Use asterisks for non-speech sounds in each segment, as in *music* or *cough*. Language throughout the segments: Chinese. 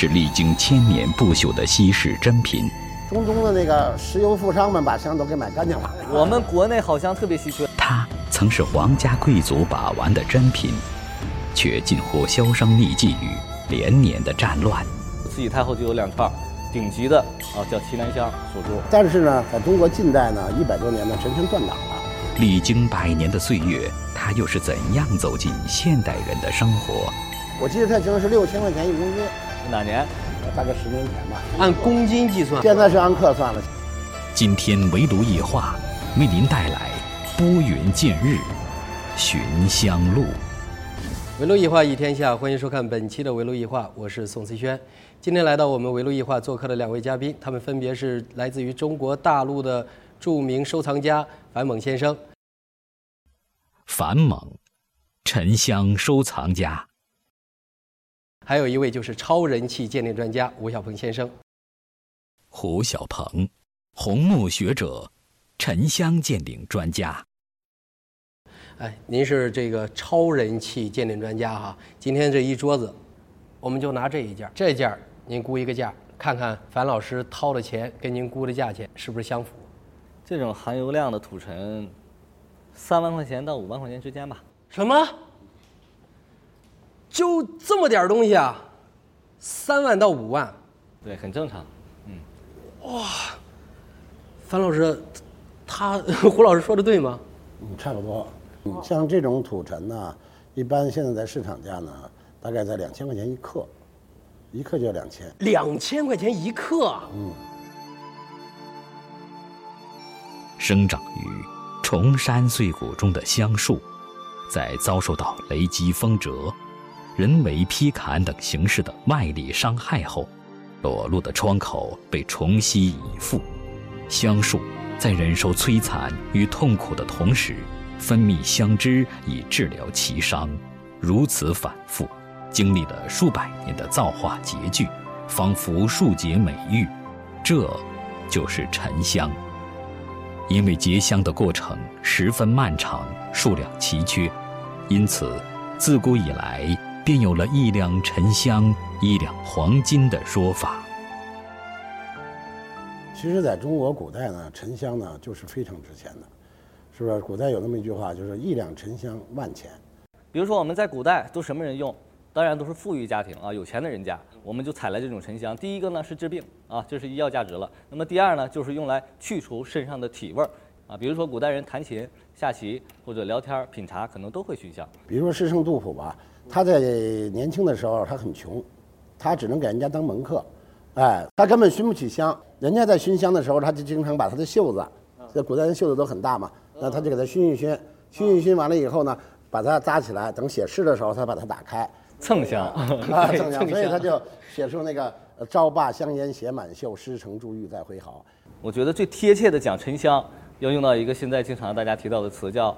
是历经千年不朽的稀世珍品。中东的那个石油富商们把香都给买干净了。*laughs* 我们国内好像特别稀缺。它曾是皇家贵族把玩的珍品，却近乎销声匿迹于连年的战乱。慈禧太后就有两串顶级的啊，叫奇楠香锁珠。但是呢，在中国近代呢，一百多年呢，沉香断档了。历经百年的岁月，它又是怎样走进现代人的生活？我记得太清了，是六千块钱一公斤，哪年？大概十年前吧。按公斤计算，现在是按克算了。今天围炉夜话为您带来拨云见日，寻香路。围炉夜话一天下，欢迎收看本期的围炉夜话，我是宋思轩。今天来到我们围炉夜话做客的两位嘉宾，他们分别是来自于中国大陆的著名收藏家樊猛先生。樊猛，沉香收藏家。还有一位就是超人气鉴定专家吴小鹏先生。胡小鹏，红木学者，沉香鉴定专家。哎，您是这个超人气鉴定专家哈。今天这一桌子，我们就拿这一件，这件您估一个价，看看樊老师掏的钱跟您估的价钱是不是相符。这种含油量的土尘，三万块钱到五万块钱之间吧。什么？就这么点东西啊，三万到五万，对，很正常。嗯，哇，樊老师，他 *laughs* 胡老师说的对吗？嗯，差不多。嗯，像这种土尘呢，一般现在在市场价呢，大概在两千块钱一克，一克就要两千。两千块钱一克？嗯。生长于崇山碎谷中的香树，在遭受到雷击、风折。人为劈砍等形式的外力伤害后，裸露的窗口被重新以复。香树在忍受摧残与痛苦的同时，分泌香脂以治疗其伤，如此反复，经历了数百年的造化拮据，仿佛树结美玉。这，就是沉香。因为结香的过程十分漫长，数量奇缺，因此自古以来。便有了一两沉香，一两黄金的说法。其实，在中国古代呢，沉香呢就是非常值钱的，是不是？古代有那么一句话，就是“一两沉香万钱”。比如说，我们在古代都什么人用？当然都是富裕家庭啊，有钱的人家，我们就采来这种沉香。第一个呢是治病啊，这是医药价值了。那么第二呢，就是用来去除身上的体味儿啊。比如说，古代人弹琴、下棋或者聊天、品茶，可能都会熏香。比如说诗圣杜甫吧。他在年轻的时候，他很穷，他只能给人家当门客，哎，他根本熏不起香。人家在熏香的时候，他就经常把他的袖子，这古代人袖子都很大嘛，那他就给他熏一熏，熏一熏完了以后呢，把它扎起来，等写诗的时候，他把它打开，蹭香啊，*laughs* 蹭香，所以他就写出那个“朝罢香烟写满袖，诗成珠玉再挥毫”。我觉得最贴切的讲沉香，要用到一个现在经常大家提到的词，叫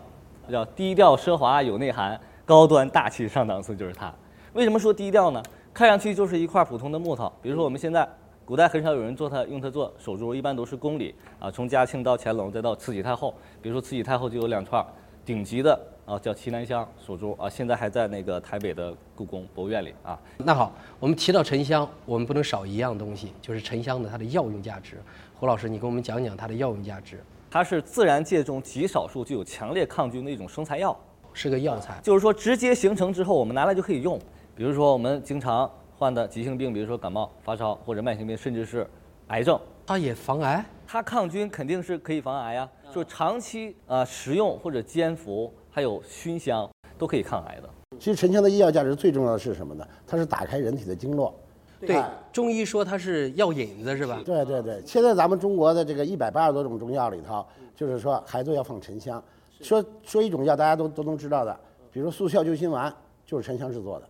叫低调奢华有内涵。高端大气上档次就是它，为什么说低调呢？看上去就是一块普通的木头，比如说我们现在古代很少有人做它，用它做手珠，一般都是宫里啊，从嘉庆到乾隆再到慈禧太后，比如说慈禧太后就有两串顶级的啊，叫奇楠香手珠啊，现在还在那个台北的故宫博物院里啊。那好，我们提到沉香，我们不能少一样东西，就是沉香的它的药用价值。胡老师，你给我们讲讲它的药用价值。它是自然界中极少数具有强烈抗菌的一种生材药。是个药材，就是说直接形成之后，我们拿来就可以用。比如说我们经常患的急性病，比如说感冒、发烧或者慢性病，甚至是癌症，它也防癌。它抗菌肯定是可以防癌呀。就长期啊食用或者煎服，还有熏香都可以抗癌的。其实沉香的医药价值最重要的是什么呢？它是打开人体的经络。对，中医说它是药引子是吧？对对对。现在咱们中国的这个一百八十多种中药里头，就是说还都要放沉香。说说一种药，大家都都能知道的，比如速效救心丸，就是沉香制作的。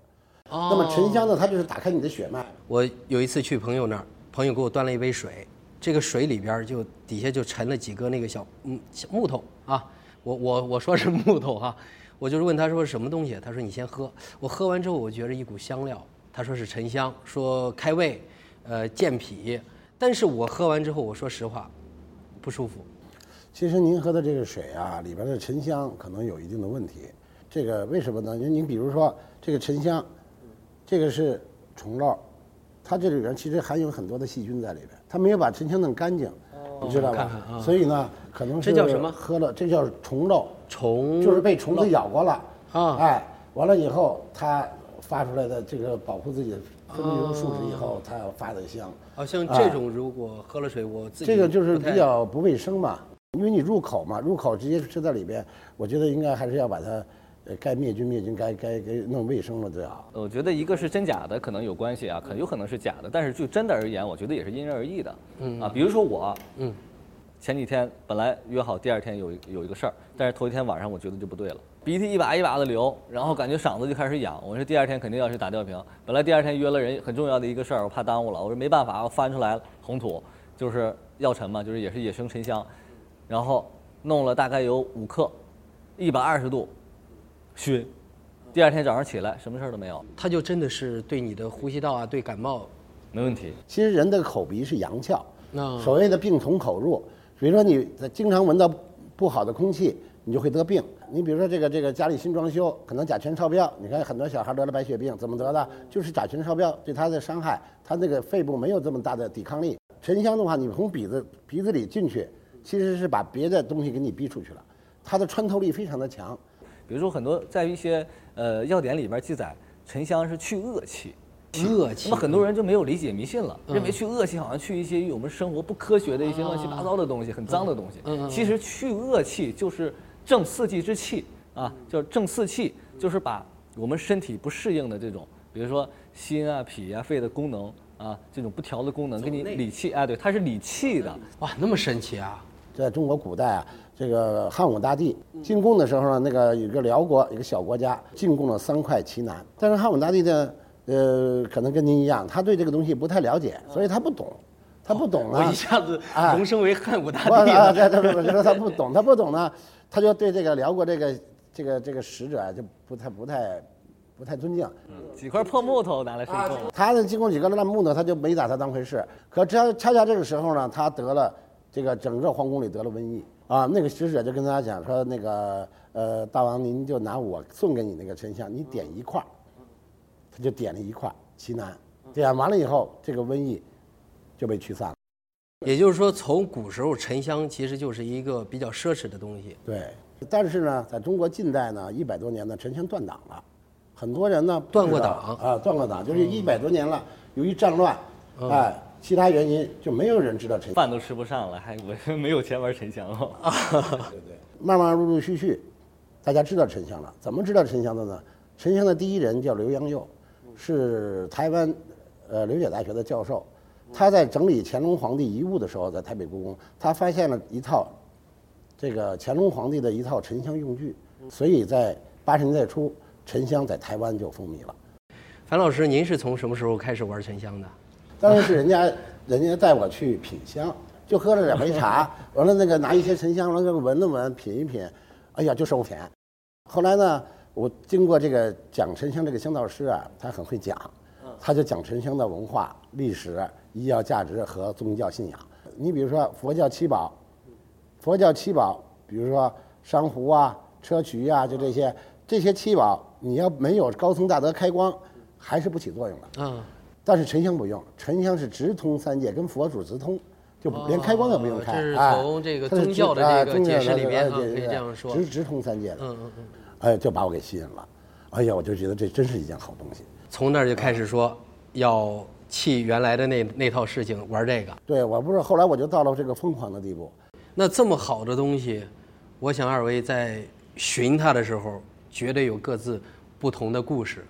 哦。那么沉香呢，它就是打开你的血脉。我有一次去朋友那儿，朋友给我端了一杯水，这个水里边就底下就沉了几个那个小嗯小木头啊。我我我说是木头哈，我就是问他说是什么东西，他说你先喝。我喝完之后，我觉着一股香料，他说是沉香，说开胃，呃健脾。但是我喝完之后，我说实话，不舒服。其实您喝的这个水啊，里边的沉香可能有一定的问题。这个为什么呢？您您比如说这个沉香，这个是虫漏，它这里边其实含有很多的细菌在里边，它没有把沉香弄干净，你知道吧？看看啊所以呢，可能是这叫什么喝了，这叫虫漏，虫就是被虫子咬过了啊哎，完了以后它发出来的这个保护自己的分泌出树脂以后，它要发的香。好像这种如果喝了水，我自己这个就是比较不卫生嘛，因为你入口嘛，入口直接吃在里边，我觉得应该还是要把它，呃，该灭菌灭菌，该该该弄卫生了最好。我觉得一个是真假的可能有关系啊，可能有可能是假的，但是就真的而言，我觉得也是因人而异的。嗯啊，比如说我，嗯，前几天本来约好第二天有有一个事儿，但是头一天晚上我觉得就不对了，鼻涕一把一把的流，然后感觉嗓子就开始痒。我说第二天肯定要去打吊瓶。本来第二天约了人很重要的一个事儿，我怕耽误了，我说没办法，我翻出来了红土，就是药尘嘛，就是也是野生沉香，然后弄了大概有五克，一百二十度熏。第二天早上起来，什么事儿都没有，它就真的是对你的呼吸道啊，对感冒，没问题。其实人的口鼻是阳窍，那所谓的病从口入。比如说你经常闻到不好的空气，你就会得病。你比如说这个这个家里新装修，可能甲醛超标，你看很多小孩得了白血病，怎么得的？就是甲醛超标对他的伤害，他那个肺部没有这么大的抵抗力。沉香的话，你从鼻子鼻子里进去，其实是把别的东西给你逼出去了，它的穿透力非常的强。比如说很多在一些呃药典里边记载，沉香是去恶气。恶气那么很多人就没有理解迷信了，嗯认为去恶气好像去一些与我们生活不科学的一些乱七八糟的东西，很脏的东西。嗯嗯嗯其实去恶气就是正四季之气啊，就是正四气，就是把我们身体不适应的这种，比如说心啊、脾啊、肺的功能啊，这种不调的功能，给你理气。哎，对，它是理气的。哇，那么神奇啊！在中国古代啊，这个汉武大帝进贡的时候呢，那个有个辽国一个小国家进贡了三块奇楠，但是汉武大帝呢，呃，可能跟您一样，他对这个东西不太了解，所以他不懂，他不懂呢我一，下子哎荣升为汉武大帝了。对对对，他不懂，他不懂呢，他就对这个辽国这个这个这个使者啊，就不太不太不太尊敬。几块破木头拿来进贡，他呢，进贡几个烂木头，他就没把他当回事。可恰恰恰这个时候呢，他得了这个整个皇宫里得了瘟疫啊。那个使者就跟大家讲说，那个呃，大王您就拿我送给你那个沉香，你点一块儿他就点了一块儿奇楠，点完了以后，这个瘟疫就被驱散了。也就是说，从古时候沉香其实就是一个比较奢侈的东西。对，但是呢，在中国近代呢，一百多年呢，沉香断档了，很多人呢断过档啊，断过档，就是一百多年了，由于战乱，嗯哎，其他原因就没有人知道沉香。饭都吃不上了，还我 *laughs* 没有钱玩沉香了。对对。慢慢陆陆续续，大家知道沉香了。怎么知道沉香的呢？沉香的第一人叫刘阳佑，是台湾呃刘姐大学的教授。他在整理乾隆皇帝遗物的时候，在台北故宫，他发现了一套这个乾隆皇帝的一套沉香用具，所以在八十年代初，沉香在台湾就风靡了。樊老师，您是从什么时候开始玩沉香的？当然是人家人家带我去品香，就喝了两杯茶，*laughs* 完了那个拿一些沉香，完了闻了闻，品一品，哎呀就收钱。后来呢，我经过这个讲沉香这个香道师啊，他很会讲，他就讲沉香的文化、历史、医药价值和宗教信仰。你比如说佛教七宝，佛教七宝，比如说珊瑚啊、砗磲啊，就这些这些七宝，你要没有高僧大德开光，还是不起作用的。啊，但是沉香不用，沉香是直通三界，跟佛祖直通，就连开光都不用开。哦这是哎从这个宗教的这个解释里边啊可以这样说直直通三界的。嗯嗯嗯。哎，就把我给吸引了。哎呀，我就觉得这真是一件好东西。从那儿就开始说要弃原来的那那套事情，玩这个。对我不是后来我就到了这个疯狂的地步。那这么好的东西，我想二位在寻它的时候，绝对有各自不同的故事。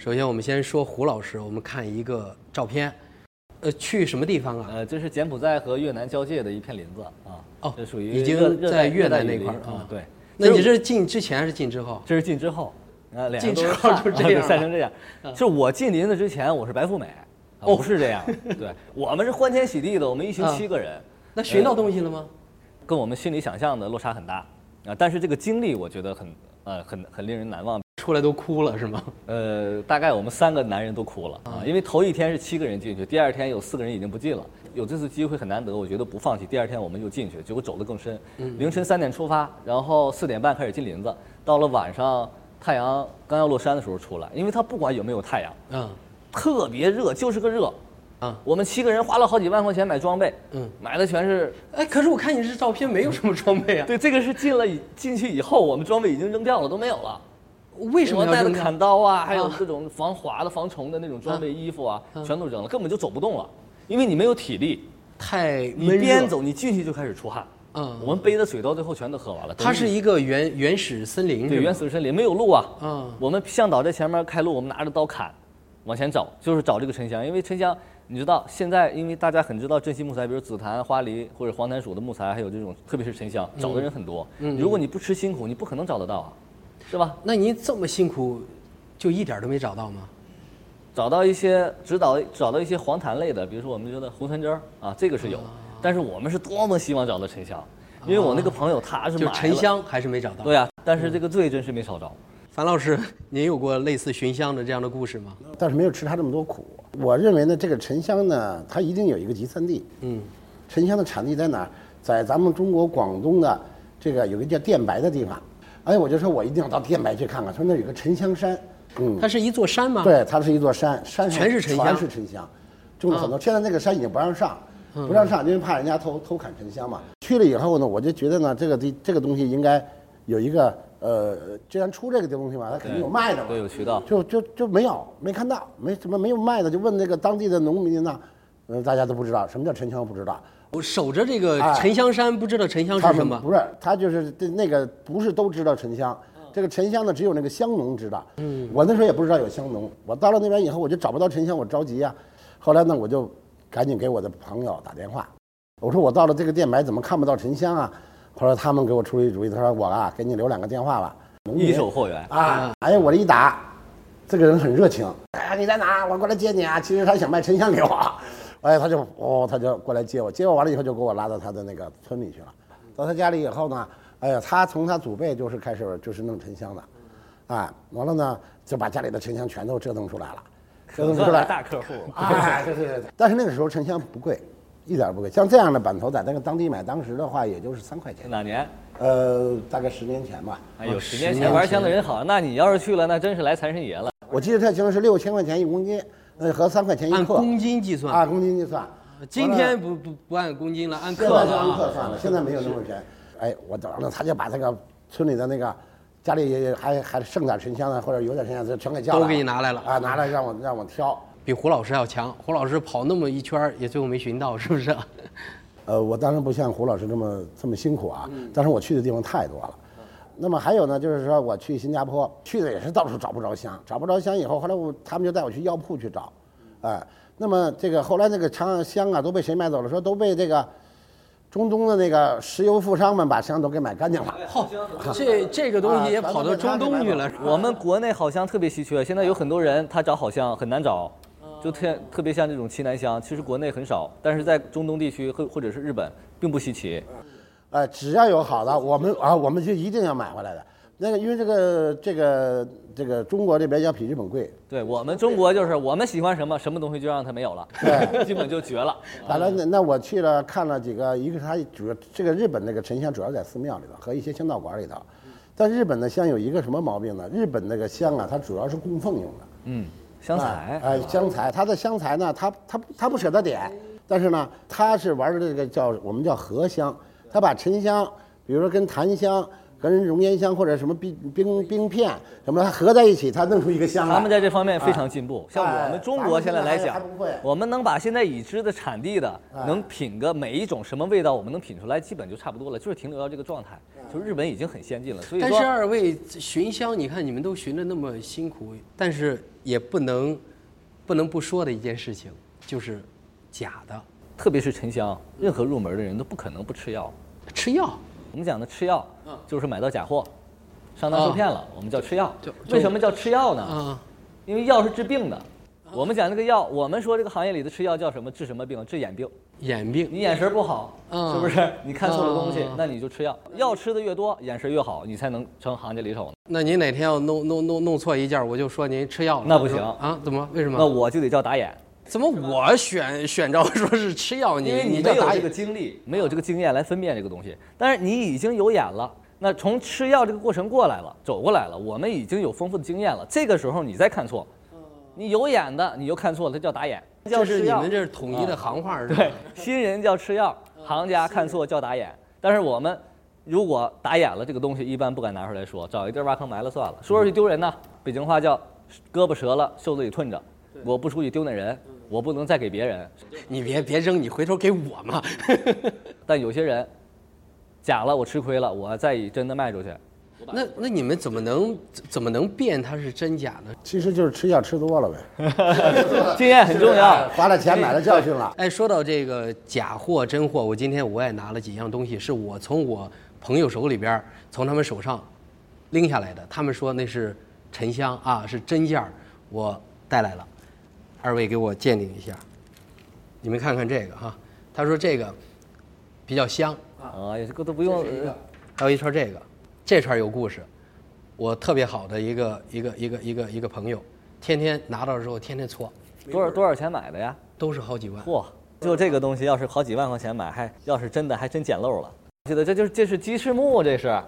首先，我们先说胡老师，我们看一个照片，呃，去什么地方啊？呃，这是柬埔寨和越南交界的一片林子啊。哦这属于已经在越南那块儿啊。啊对，那你这是进之前还是进之后？这是进之后啊，两进之后就 *laughs* 这样晒成 *laughs* 这样。是我进林子之前，我是白富美，不是这样。对，*laughs* 我们是欢天喜地的，我们一行啊七个人，那寻到东西了吗？跟我们心里想象的落差很大啊。但是这个经历，我觉得很呃很很令人难忘。出来都哭了是吗？呃，大概我们三个男人都哭了啊，因为头一天是七个人进去，第二天有四个人已经不进了。有这次机会很难得，我觉得不放弃。第二天我们又进去，结果走得更深。凌晨三点出发，然后四点半开始进林子，到了晚上太阳刚要落山的时候出来，因为它不管有没有太阳，嗯，特别热，就是个热。啊我们七个人花了好几万块钱买装备，嗯买的全是哎，可是我看你这照片没有什么装备啊，对，这个是进了进去以后，我们装备已经扔掉了，都没有了。为什么要扔掉砍刀啊，还有啊各种防滑的、防虫的那种装备、衣服啊，啊全都扔了，根本就走不动了，因为你没有体力，太你？边走你进去就开始出汗。嗯我们背的水到最后全都喝完了。它是一个原原始森林，对原始森林没有路啊。嗯我们向导在前面开路，我们拿着刀砍，往前找，就是找这个沉香。因为沉香，你知道现在因为大家很知道珍稀木材，比如紫檀、花梨或者黄檀属的木材，还有这种特别是沉香，找的人很多。嗯如果你不吃辛苦，你不可能找得到啊，是吧？那您这么辛苦，就一点儿都没找到吗？找到一些指导，找到一些黄檀类的，比如说我们觉得红檀枝儿啊，这个是有，但是我们是多么希望找到沉香，因为我那个朋友他是沉香还是没找到。对呀、但是这个罪真是没少着。樊老师，您有过类似寻香的这样的故事吗？但是没有吃他这么多苦。我认为呢，这个沉香呢，它一定有一个集散地。嗯，沉香的产地在哪儿？在咱们中国广东的这个有个叫电白的地方。哎，我就说我一定要到电白去看看，说那有个沉香山。嗯，它是一座山吗？，对，它是一座山，山上全是沉香全是沉香，种了很多。现在那个山已经不让上，不让上，因为怕人家偷偷砍沉香嘛。去了以后呢，我就觉得呢，这个地这个东西应该有一个呃，既然出这个东西嘛，它肯定有卖的嘛。对，有渠道。就就就没有没看到，没什么没有卖的，就问那个当地的农民呢，呃，大家都不知道什么叫沉香，不知道。我守着这个哎沉香山，不知道沉香是什么。不是，他就是这那个不是都知道沉香，这个沉香呢只有那个香农知道。嗯，我那时候也不知道有香农，我到了那边以后我就找不到沉香，我着急呀、后来呢我就赶紧给我的朋友打电话，我说我到了这个店买怎么看不到沉香啊？后来他们给我出了一主意，他说我啊给你留两个电话吧。农民一手货源，啊，哎呀，我这一打，这个人很热情，哎呀，你在哪？我过来接你啊。其实他想卖沉香给我，哎，他就哦，他就过来接我，接我完了以后就给我拉到他的那个村里去了。到他家里以后呢，哎呀，他从他祖辈就是开始就是弄沉香的，啊，完了呢就把家里的沉香全都折腾出来了，折腾出来来大客户。哎，对对对。但是那个时候沉香不贵，一点不贵。像这样的板头在那个当地买，当时的话也就是三块钱，哪年？呃，大概十年前吧。哎呦，哦十年前玩香的人好，那你要是去了，那真是来财神爷了。我记得特清楚是六千块钱一公斤，呃，和三块钱一克。按公斤计算。按，公斤计算。今天不不不按公斤了，按克现在就了啊。按克算了，现在没有那么便宜。哎，我等了，他就把这个村里的那个家里也还还剩点沉香的，或者有点沉香的，全给叫了都给你拿来了啊，拿来让我让我挑。比胡老师要强。胡老师跑那么一圈，也最后没寻到，是不是？*laughs* 呃，我当然不像胡老师这么这么辛苦啊，但是我去的地方太多了。那么还有呢，就是说我去新加坡，去的也是到处找不着香，找不着香以后，后来我他们就带我去药铺去找，哎，那么这个后来那个长香啊都被谁买走了？说都被这个中东的那个石油富商们把香都给买干净了。好这这个东西也啊跑到中东去了？我们国内好香特别稀缺，现在有很多人他找好香很难找，就特特别像这种奇楠香，其实国内很少，但是在中东地区或或者是日本并不稀奇。呃，只要有好的，我们啊，我们就一定要买回来的。那个，因为这个这个这个中国这边要比日本贵，对我们中国就是我们喜欢什么什么东西就让它没有了，*laughs* 对基本就绝了。完了，那那我去了看了几个，一个是它主要这个日本那个沉香主要在寺庙里头和一些香道馆里头，但日本的香有一个什么毛病呢？日本那个香啊，它主要是供奉用的。嗯，香材哎，哎香材，它的香材呢，它它它不舍得点，但是呢，它是玩的这个叫我们叫合香，它把沉香，比如说跟檀香、跟熔岩香或者什么冰冰冰片什么，它合在一起，它弄出一个香来。他们在这方面非常进步。像哎我们中国现在来讲我们能把现在已知的产地的哎能品个每一种什么味道，我们能品出来，基本就差不多了，就是停留到这个状态。就日本已经很先进了，所以但是说二位寻香，你看你们都寻的那么辛苦，但是也不能不能不说的一件事情，就是假的特别是沉香，任何入门的人都不可能不吃药。吃药。我们讲的吃药，就是买到假货，上当受骗了，我们叫吃药。为什么叫吃药呢？啊，因为药是治病的。我们讲这个药，我们说这个行业里的吃药叫什么？治什么病？治眼病。眼病你眼神不好，嗯是不是？你看错了东西嗯，那你就吃药。药吃的越多，眼神越好，你才能成行家里手。那您哪天要弄弄弄弄错一件，我就说您吃药了。那不行啊？怎么？为什么那？我就得叫打眼，怎么我选选着说是吃药，你因为你叫打眼没有这个经历，没有这个经验来分辨这个东西。但是你已经有眼了，那从吃药这个过程过来了，走过来了，我们已经有丰富的经验了。这个时候你再看错，你有眼的你就看错了，它叫打眼，叫这是你们这是统一的行话是吧？对，新人叫吃药，行家看错叫打眼。但是我们如果打眼了，这个东西一般不敢拿出来说，找一地儿挖坑埋了算了。说出去丢人呢，北京话叫胳膊折了袖子里吞着，我不出去丢那人，我不能再给别人。你别别扔，你回头给我嘛。*laughs* 但有些人假了，我吃亏了，我再以真的卖出去。那那你们怎么能怎么能辨它是真假呢？其实就是吃药吃多了呗，*laughs* 经验很重要。*laughs* 花了钱买了教训了。哎，说到这个假货真货，我今天我也拿了几样东西，是我从我朋友手里边从他们手上拎下来的。他们说那是沉香啊，是真件儿，我带来了。二位给我鉴定一下，你们看看这个哈，他说这个比较香，啊，这个都不用。呃还有一串这个，这串有故事。我特别好的一个一个一个一个一个朋友，天天拿到之后天天搓，多少多少钱买的呀？都是好几万。嚯，就这个东西，要是好几万块钱买，还要是真的，还真捡漏了。记得这就是这是鸡翅木，这是，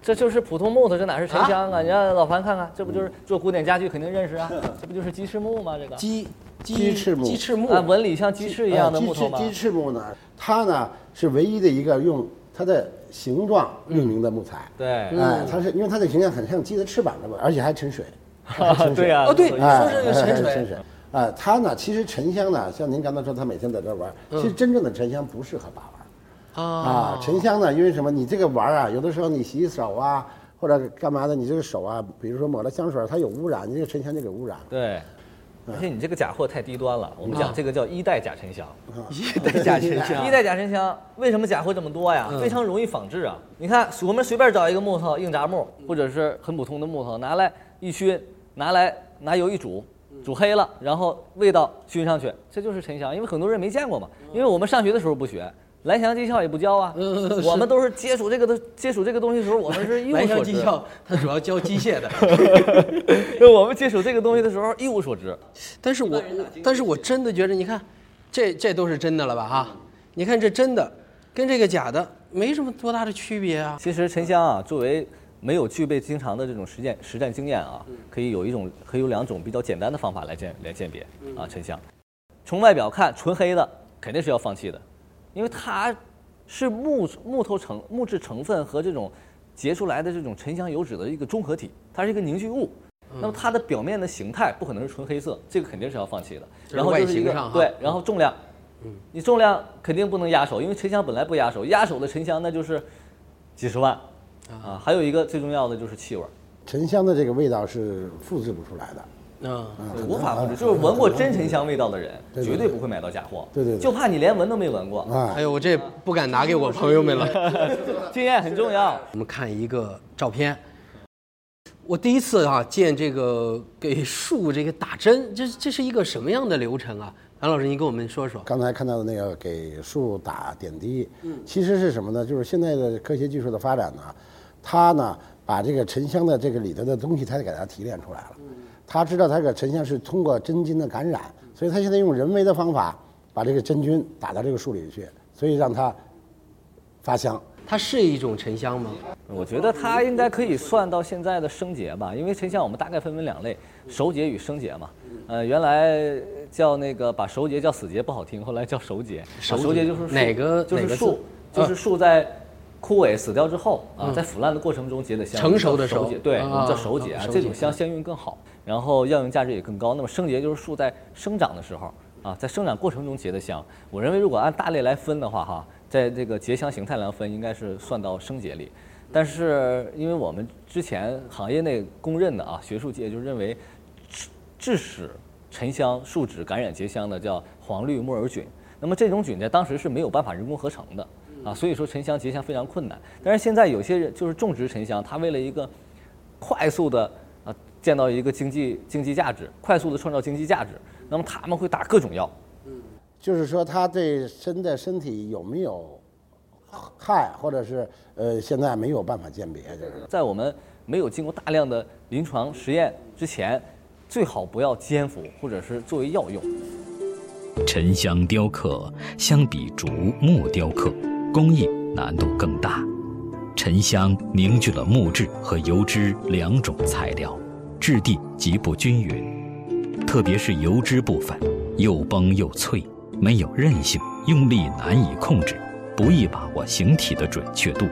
这就是普通木头，这哪是沉香啊？你让老樊看看，这不就是做古典家具肯定认识啊？这不就是鸡翅木吗？这个鸡鸡翅木鸡翅木啊，纹理像鸡翅一样的哎木头吗？鸡翅木呢，它呢是唯一的一个用它的形状命名的木材。对，哎，它是因为它的形象很像鸡的翅膀的嘛，而且还沉水。*laughs* 还沉水对呀哦对哎，说是有沉水沉水。啊，它呢，其实沉香呢，像您刚才说，它每天在这玩，其实真正的沉香不适合把玩。啊啊，沉香呢，因为什么？你这个玩啊，有的时候你洗手啊，或者干嘛的，你这个手啊，比如说抹了香水，它有污染，你这个沉香就给污染了。对，而且你这个假货太低端了。我们讲这个叫 *laughs* 一代假沉香。一代假沉香，一代假沉香为什么假货这么多呀？非常容易仿制啊！你看，我们随便找一个木头，硬杂木或者是很普通的木头，拿来一熏，拿来拿油一煮，煮黑了，然后味道熏上去，这就是沉香。因为很多人没见过嘛，因为我们上学的时候不学。蓝翔技校也不教啊，我们都是接触这个的，接触这个东西的时候，我们是一无蓝所知。翔技校它主要教机械的，*laughs* 我们接触这个东西的时候一无所知。但是我但是我真的觉得，你看，这这都是真的了吧哈？你看这真的跟这个假的没什么多大的区别啊。其实沉香啊，作为没有具备经常的这种实践实战经验啊，可以有一种可以有两种比较简单的方法来鉴来鉴别啊沉香。从外表看，纯黑的肯定是要放弃的，因为它是木木头成木质成分和这种结出来的这种沉香油脂的一个综合体，它是一个凝聚物。那么它的表面的形态不可能是纯黑色，这个肯定是要放弃的。然后就是一个形上对，然后重量，你重量肯定不能压手，因为沉香本来不压手，压手的沉香那就是几十万啊。还有一个最重要的就是气味，沉香的这个味道是复制不出来的。嗯，无法复制。就是闻过真沉香味道的人，绝对不会买到假货。对对对就怕你连闻都没闻过。啊哎，呦，我这不敢拿给我朋友们了。*laughs* 经验很重要。我们看一个照片，我第一次啊见这个给树这个打针，这这是一个什么样的流程啊？韩老师，您跟我们说说。刚才看到的那个给树打点滴，嗯其实是什么呢？就是现在的科学技术的发展呢，它呢把这个沉香的这个里头的东西，它给它提炼出来了。他知道他这个沉香是通过真菌的感染，所以他现在用人为的方法把这个真菌打到这个树里去，所以让它发香。它是一种沉香吗？我觉得它应该可以算到现在的生节吧，因为沉香我们大概分为两类，熟节与生节嘛。呃，原来叫那个把熟节叫死节不好听，后来叫熟节。熟节就是哪个哪个字就是树，就是树在枯萎死掉之后啊，在腐烂的过程中结的香，成熟的时候熟结，对，啊我们叫熟结啊，这种香香韵更好，然后药用价值也更高。那么生结就是树在生长的时候啊，在生长过程中结的香。我认为如果按大类来分的话哈，在这个结香形态来分，应该是算到生结里。但是因为我们之前行业内公认的啊，学术界就认为致致使沉香树脂感染结香的叫黄绿木耳菌。那么这种菌在当时是没有办法人工合成的啊，所以说沉香结香非常困难。但是现在有些人就是种植沉香，他为了一个快速的啊见到一个经济经济价值，快速的创造经济价值，那么他们会打各种药。就是说，他对身的身体有没有害，或者是呃，现在没有办法鉴别，就是。在我们没有经过大量的临床实验之前，最好不要煎服或者是作为药用。沉香雕刻相比竹木雕刻，工艺难度更大。沉香凝聚了木质和油脂两种材料，质地极不均匀。特别是油脂部分，又崩又脆，没有韧性，用力难以控制，不易把握形体的准确度。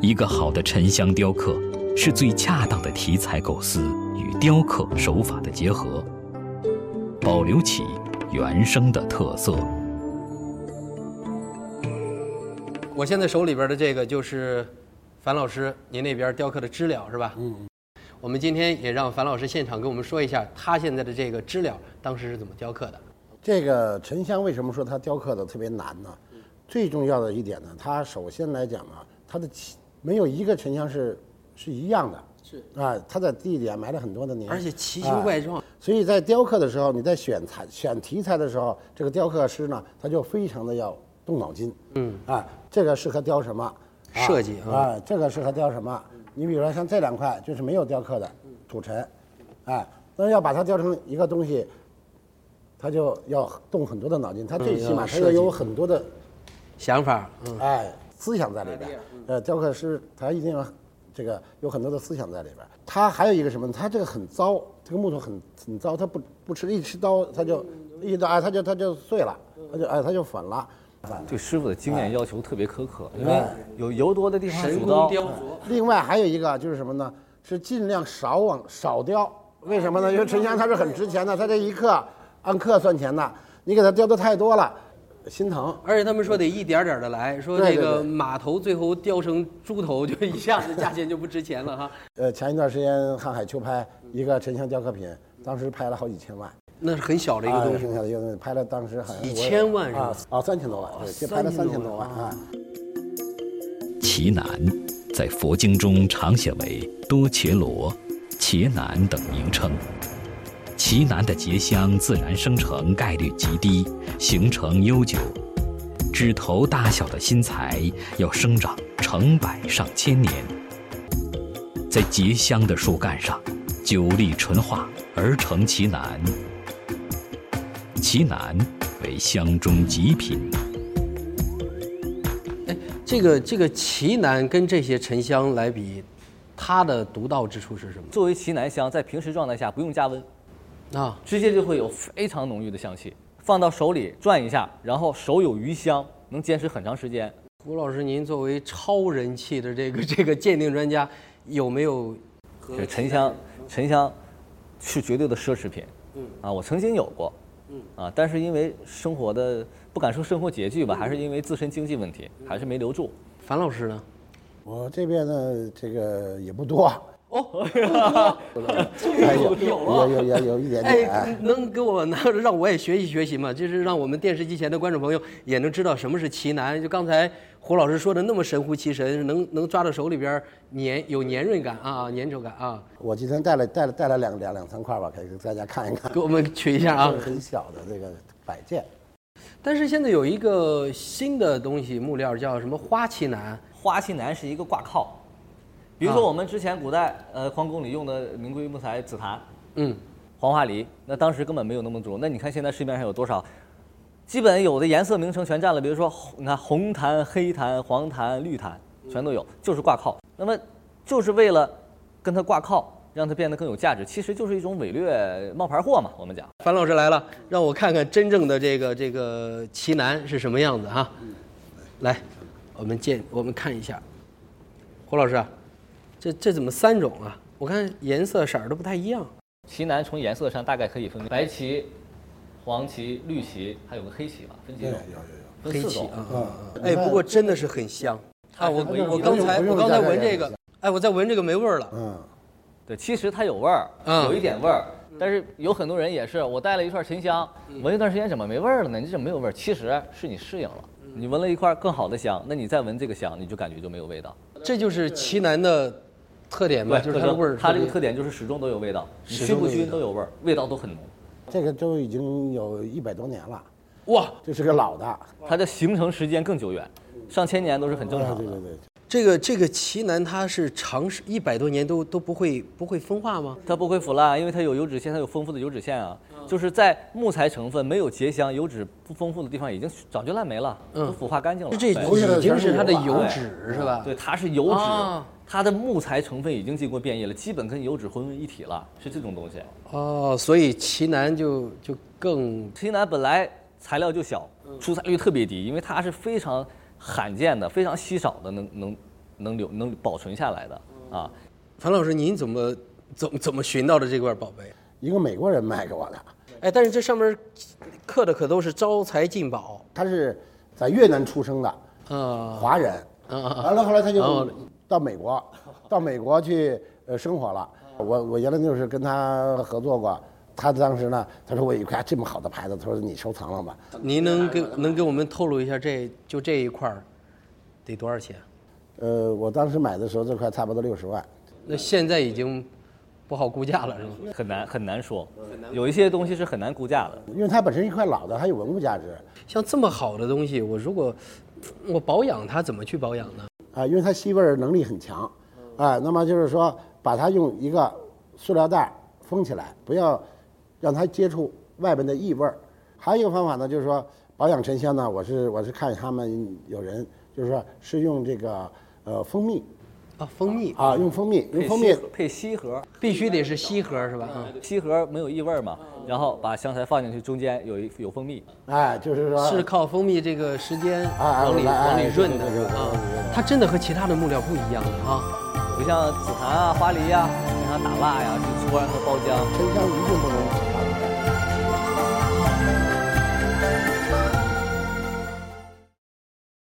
一个好的沉香雕刻，是最恰当的题材构思与雕刻手法的结合，保留起原生的特色。我现在手里边的这个就是樊老师您那边雕刻的知了是吧？嗯。我们今天也让樊老师现场给我们说一下他现在的这个知了当时是怎么雕刻的。这个沉香为什么说它雕刻的特别难呢？最重要的一点呢，它首先来讲啊，它的起没有一个沉香是是一样的，是啊，它在地里啊埋了很多的年，而且奇形怪状啊所以在雕刻的时候，你在选材选题材的时候，这个雕刻师呢，他就非常的要动脑筋，嗯啊，这个适合雕什么？啊设计啊啊，这个适合雕什么？你比如说像这两块就是没有雕刻的土尘，哎，那要把它雕成一个东西，它就要动很多的脑筋，它最嗯起码要设计他要有很多的想法，嗯，哎，思想在里边。呃，雕刻师他一定要这个有很多的思想在里边。他还有一个什么？他这个很糟，这个木头很很糟，他不不吃一吃刀，他就一刀哎，他就他就碎了，他就哎他就粉了。对师傅的经验要求特别苛刻，因为有油多的地方神工雕琢，另外还有一个就是什么呢？是尽量少往少雕。为什么呢？因为沉香它是很值钱的，它这一克按克算钱的，你给它雕的太多了，心疼。而且他们说得一点点的来，说这个马头最后雕成猪头，就一下子价钱就不值钱了哈。*laughs* 呃，前一段时间瀚海秋拍一个沉香雕刻品，当时拍了好几千万。那是很小的一个东西，剩下的一个东西拍了，当时好像几我千万是吧啊，哦，三千多万，对，就拍了三千多万啊。奇楠在佛经中常写为多伽罗、伽楠等名称。奇楠的结香自然生成概率极低，形成悠久。指头大小的新材要生长成百上千年，在结香的树干上久历纯化而成奇楠。奇楠为香中极品。哎，这个这个奇楠跟这些沉香来比，它的独到之处是什么？作为奇楠香，在平时状态下不用加温，啊，直接就会有非常浓郁的香气。放到手里转一下，然后手有余香，能坚持很长时间。胡老师，您作为超人气的这个 *laughs* 这个鉴定专家，有没有这沉香，沉香是绝对的奢侈品。嗯啊，我曾经有过。嗯啊，但是因为生活的不敢说生活拮据吧，还是因为自身经济问题，还是没留住。樊老师呢？我这边呢，这个也不多，哦，*laughs* 哎有有有有有一点点。哎，能给我拿让我也学习学习吗？就是让我们电视机前的观众朋友也能知道什么是奇楠。就刚才胡老师说的那么神乎其神，能能抓到手里边儿粘有粘润感啊，粘稠感啊，我今天带了带了带了两两两三块吧，可以给大家看一看。给我们取一下啊。*laughs* 很小的这个摆件，但是现在有一个新的东西木料叫什么花旗楠，花旗楠是一个挂靠，比如说我们之前古代呃皇宫里用的名贵木材紫檀、嗯，黄花梨，那当时根本没有那么多。那你看现在市面上有多少？基本有的颜色名称全占了，比如说红你看红檀、黑檀、黄檀、绿檀，全都有，就是挂靠。那么就是为了跟它挂靠，让它变得更有价值，其实就是一种伪劣冒牌货嘛。我们讲，樊老师来了，让我看看真正的这个这个奇楠是什么样子哈。来，我们见我们看一下，胡老师啊，这这怎么三种啊？我看颜色色儿都不太一样。奇楠从颜色上大概可以分为白旗、黄芪、绿芪，还有个黑旗吧，分几种？分黑四种。旗啊啊！啊哎，不过真的是很香啊！我我刚才我刚才闻这个，哎，我在闻这个没味儿了。嗯，对，其实它有味儿，嗯有一点味儿，但是有很多人也是，我带了一串沉香，闻一段时间怎么没味儿了呢？你怎么没有味儿？其实是你适应了，你闻了一块更好的香，那你再闻这个香，你就感觉就没有味道。这就是奇楠的特点吧？就是它的味儿。它这个特点就是始终都有味道，你熏不熏都有味儿，味道都很浓。这个都已经有一百多年了，哇，这是个老的。它的形成时间更久远，上千年都是很正常的。啊对对对，这个这个奇楠它是长时一百多年都都不会不会风化吗？它不会腐烂，因为它有油脂腺，它有丰富的油脂腺啊。就是在木材成分没有结香、油脂不丰富的地方，已经早就烂没了，都腐化干净了。这对已经是它的油脂是吧？对，它是油脂啊，它的木材成分已经经过变异了，基本跟油脂混为一体了，是这种东西。哦，所以奇楠就就更奇楠本来材料就小，出材率特别低，因为它是非常罕见的、非常稀少的，能能能留能保存下来的啊。樊老师，您怎么怎么怎么寻到的这块宝贝？一个美国人卖给我的，哎，但是这上面刻的可都是招财进宝他是在越南出生的啊华人！完了后来他哦就到美国，到美国去呃生活了。我我原来就是跟他合作过，他当时呢，他说我有一块这么好的牌子，他说你收藏了吧？您能给能给我们透露一下这就这一块儿得多少钱？呃，我当时买的时候这块差不多六十万，那现在已经不好估价了，是吗？很难很难说，有一些东西是很难估价的。因为它本身一块老的，它有文物价值像这么好的东西，我如果我保养它，怎么去保养呢？啊，因为它吸味儿能力很强，啊，那么就是说把它用一个塑料袋封起来，不要让它接触外边的异味儿。还有一个方法呢，就是说保养沉香呢，我是我是看他们有人就是说是用这个呃蜂蜜啊，蜂蜜啊，用蜂蜜，用蜂蜜配锡盒，必须得是锡盒是吧？嗯，锡盒没有异味嘛，然后把香材放进去，中间有一有蜂蜜，哎，就是说是靠蜂蜜这个时间啊往里往里哎润的啊它真的和其他的木料不一样的啊。不像紫檀啊、花梨呀、经常打蜡呀，就突然会爆浆。沉香一定不能